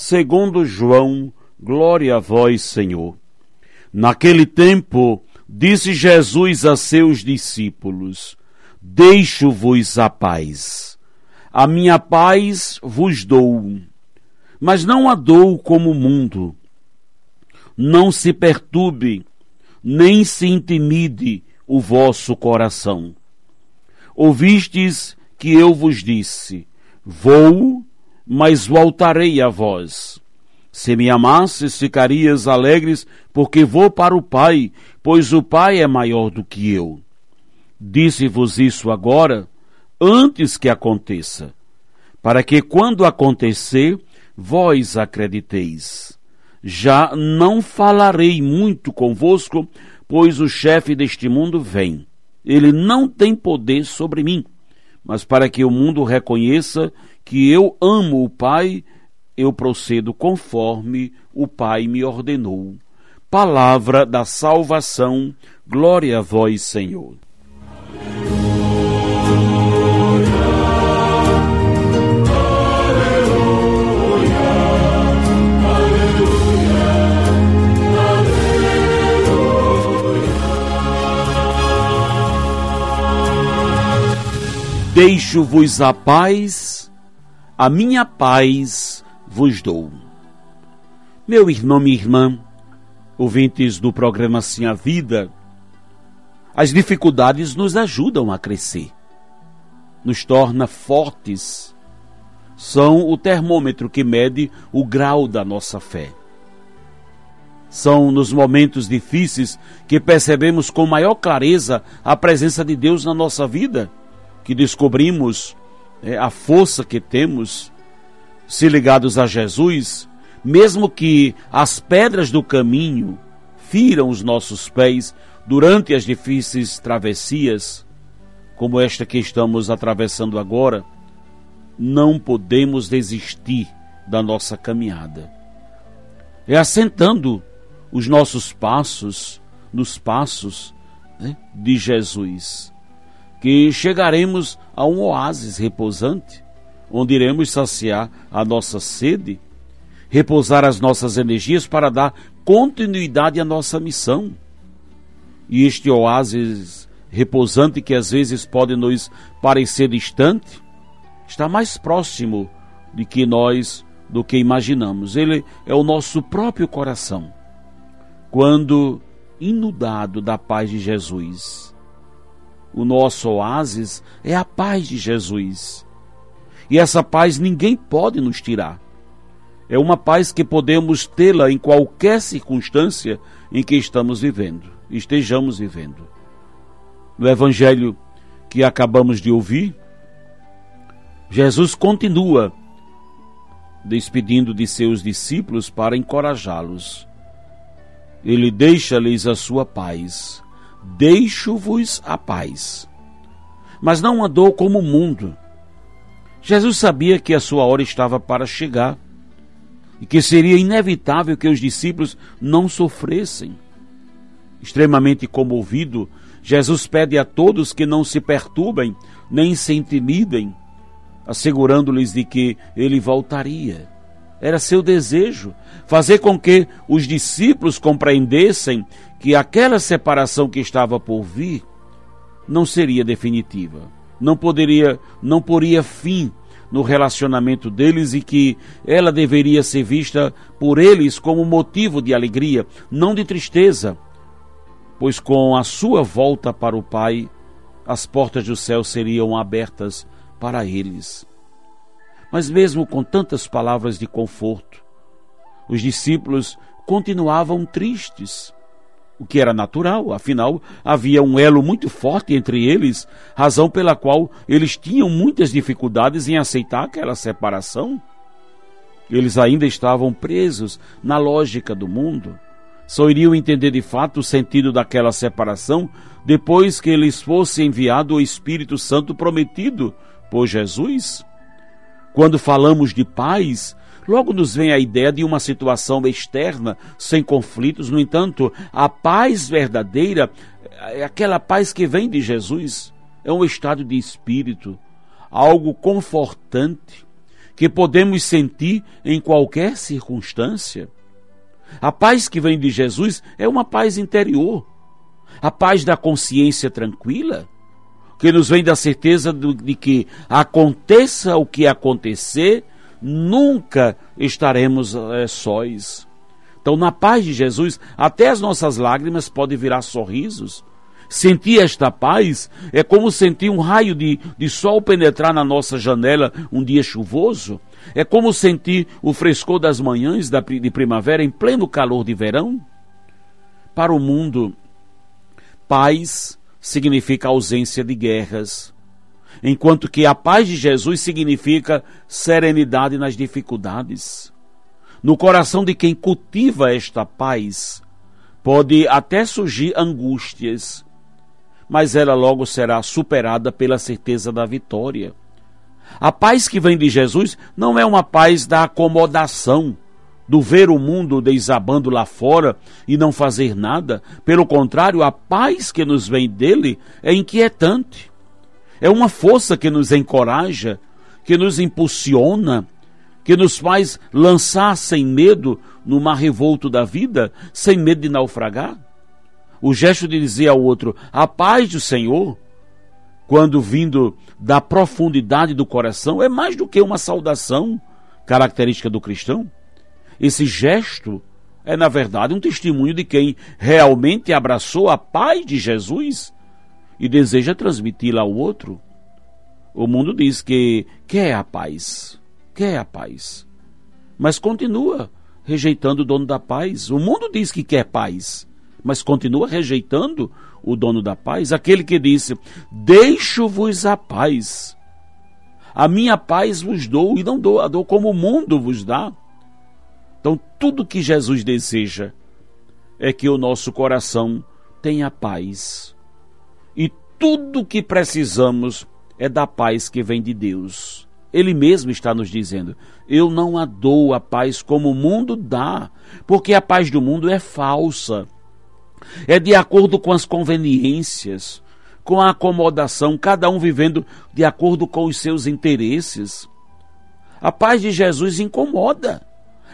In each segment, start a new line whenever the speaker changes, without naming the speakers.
segundo João, glória a vós, Senhor. Naquele tempo, disse Jesus a seus discípulos: Deixo-vos a paz. A minha paz vos dou, mas não a dou como o mundo. Não se perturbe, nem se intimide o vosso coração. Ouvistes que eu vos disse: Vou, mas voltarei a vós. Se me amasses, ficarias alegres, porque vou para o Pai, pois o Pai é maior do que eu. Disse-vos isso agora, antes que aconteça, para que quando acontecer, vós acrediteis. Já não falarei muito convosco, pois o chefe deste mundo vem. Ele não tem poder sobre mim mas para que o mundo reconheça que eu amo o Pai, eu procedo conforme o Pai me ordenou. Palavra da salvação, glória a vós, Senhor. Deixo-vos a paz, a minha paz vos dou. Meu irmão, minha irmã, ouvintes do programa Sim a Vida, as dificuldades nos ajudam a crescer, nos torna fortes, são o termômetro que mede o grau da nossa fé. São nos momentos difíceis que percebemos com maior clareza a presença de Deus na nossa vida que descobrimos é, a força que temos se ligados a Jesus, mesmo que as pedras do caminho firam os nossos pés durante as difíceis travessias, como esta que estamos atravessando agora, não podemos desistir da nossa caminhada. É assentando os nossos passos nos passos né, de Jesus que chegaremos a um oásis repousante, onde iremos saciar a nossa sede, repousar as nossas energias para dar continuidade à nossa missão. E este oásis repousante, que às vezes pode nos parecer distante, está mais próximo de que nós do que imaginamos. Ele é o nosso próprio coração. Quando inundado da paz de Jesus, o nosso oásis é a paz de Jesus. E essa paz ninguém pode nos tirar. É uma paz que podemos tê-la em qualquer circunstância em que estamos vivendo, estejamos vivendo. No evangelho que acabamos de ouvir, Jesus continua despedindo de seus discípulos para encorajá-los. Ele deixa-lhes a sua paz deixo-vos a paz. Mas não andou como o mundo. Jesus sabia que a sua hora estava para chegar e que seria inevitável que os discípulos não sofressem. Extremamente comovido, Jesus pede a todos que não se perturbem nem se intimidem, assegurando-lhes de que ele voltaria. Era seu desejo fazer com que os discípulos compreendessem que aquela separação que estava por vir não seria definitiva. Não poderia, não poria fim no relacionamento deles e que ela deveria ser vista por eles como motivo de alegria, não de tristeza, pois com a sua volta para o Pai, as portas do céu seriam abertas para eles. Mas mesmo com tantas palavras de conforto, os discípulos continuavam tristes, o que era natural, afinal havia um elo muito forte entre eles, razão pela qual eles tinham muitas dificuldades em aceitar aquela separação. Eles ainda estavam presos na lógica do mundo. Só iriam entender de fato o sentido daquela separação depois que lhes fosse enviado o Espírito Santo prometido por Jesus. Quando falamos de paz, logo nos vem a ideia de uma situação externa, sem conflitos. No entanto, a paz verdadeira é aquela paz que vem de Jesus. É um estado de espírito, algo confortante, que podemos sentir em qualquer circunstância. A paz que vem de Jesus é uma paz interior, a paz da consciência tranquila, que nos vem da certeza de que aconteça o que acontecer, nunca estaremos é, sós. Então, na paz de Jesus, até as nossas lágrimas podem virar sorrisos, Sentir esta paz é como sentir um raio de, de sol penetrar na nossa janela um dia chuvoso. É como sentir o frescor das manhãs de primavera em pleno calor de verão. Para o mundo, paz significa ausência de guerras, enquanto que a paz de Jesus significa serenidade nas dificuldades. No coração de quem cultiva esta paz, pode até surgir angústias, mas ela logo será superada pela certeza da vitória. A paz que vem de Jesus não é uma paz da acomodação, do ver o mundo desabando lá fora e não fazer nada. Pelo contrário, a paz que nos vem dele é inquietante. É uma força que nos encoraja, que nos impulsiona, que nos faz lançar sem medo no mar revolto da vida, sem medo de naufragar. O gesto de dizer ao outro, a paz do Senhor, quando vindo da profundidade do coração, é mais do que uma saudação característica do cristão. Esse gesto é, na verdade, um testemunho de quem realmente abraçou a paz de Jesus e deseja transmiti-la ao outro. O mundo diz que quer a paz, quer a paz, mas continua rejeitando o dono da paz. O mundo diz que quer paz, mas continua rejeitando o dono da paz, aquele que disse: Deixo-vos a paz. A minha paz vos dou e não dou a dou como o mundo vos dá. Então, tudo que Jesus deseja é que o nosso coração tenha paz. E tudo que precisamos é da paz que vem de Deus. Ele mesmo está nos dizendo: Eu não a dou a paz como o mundo dá, porque a paz do mundo é falsa é de acordo com as conveniências, com a acomodação, cada um vivendo de acordo com os seus interesses. A paz de Jesus incomoda,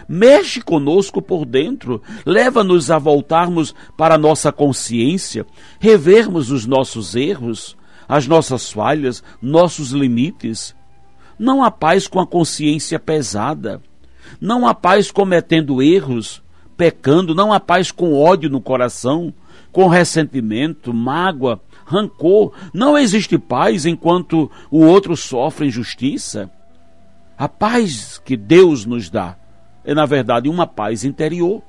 mexe conosco por dentro, leva-nos a voltarmos para a nossa consciência, revermos os nossos erros, as nossas falhas, nossos limites. Não há paz com a consciência pesada, não há paz cometendo erros, pecando, não há paz com ódio no coração, com ressentimento, mágoa, rancor. Não existe paz enquanto o outro sofre injustiça. A paz que Deus nos dá é, na verdade, uma paz interior,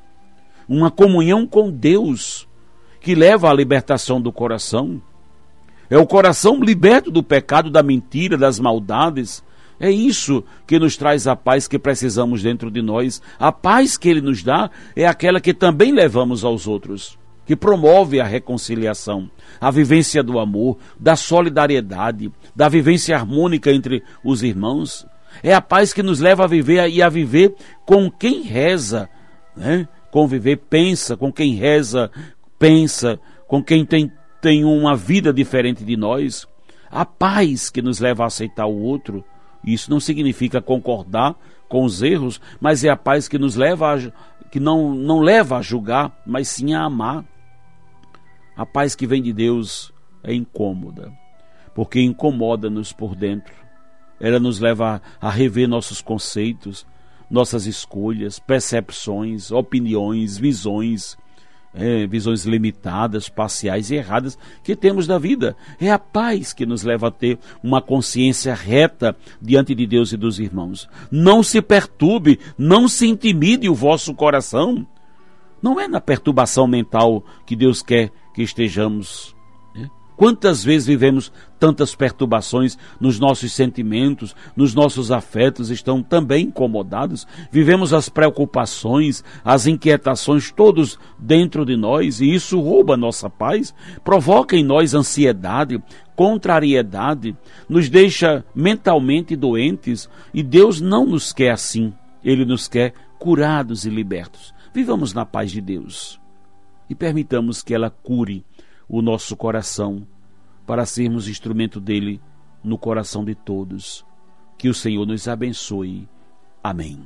uma comunhão com Deus que leva à libertação do coração. É o coração liberto do pecado, da mentira, das maldades, é isso que nos traz a paz que precisamos dentro de nós. A paz que Ele nos dá é aquela que também levamos aos outros, que promove a reconciliação, a vivência do amor, da solidariedade, da vivência harmônica entre os irmãos. É a paz que nos leva a viver e a viver com quem reza, né? Conviver, pensa, com quem reza, pensa, com quem tem, tem uma vida diferente de nós. A paz que nos leva a aceitar o outro isso não significa concordar com os erros, mas é a paz que nos leva a, que não, não leva a julgar, mas sim a amar. A paz que vem de Deus é incômoda, porque incomoda-nos por dentro. Ela nos leva a, rever nossos conceitos, nossas escolhas, percepções, opiniões, visões, é, visões limitadas, parciais e erradas que temos da vida. É a paz que nos leva a ter uma consciência reta diante de Deus e dos irmãos. Não se perturbe, não se intimide o vosso coração. Não é na perturbação mental que Deus quer que estejamos. Quantas vezes vivemos tantas perturbações nos nossos sentimentos, nos nossos afetos, estão também incomodados? Vivemos as preocupações, as inquietações todos dentro de nós e isso rouba nossa paz, provoca em nós ansiedade, contrariedade, nos deixa mentalmente doentes e Deus não nos quer assim. Ele nos quer curados e libertos. Vivamos na paz de Deus e permitamos que ela cure o nosso coração, para sermos instrumento dele no coração de todos. Que o Senhor nos abençoe. Amém.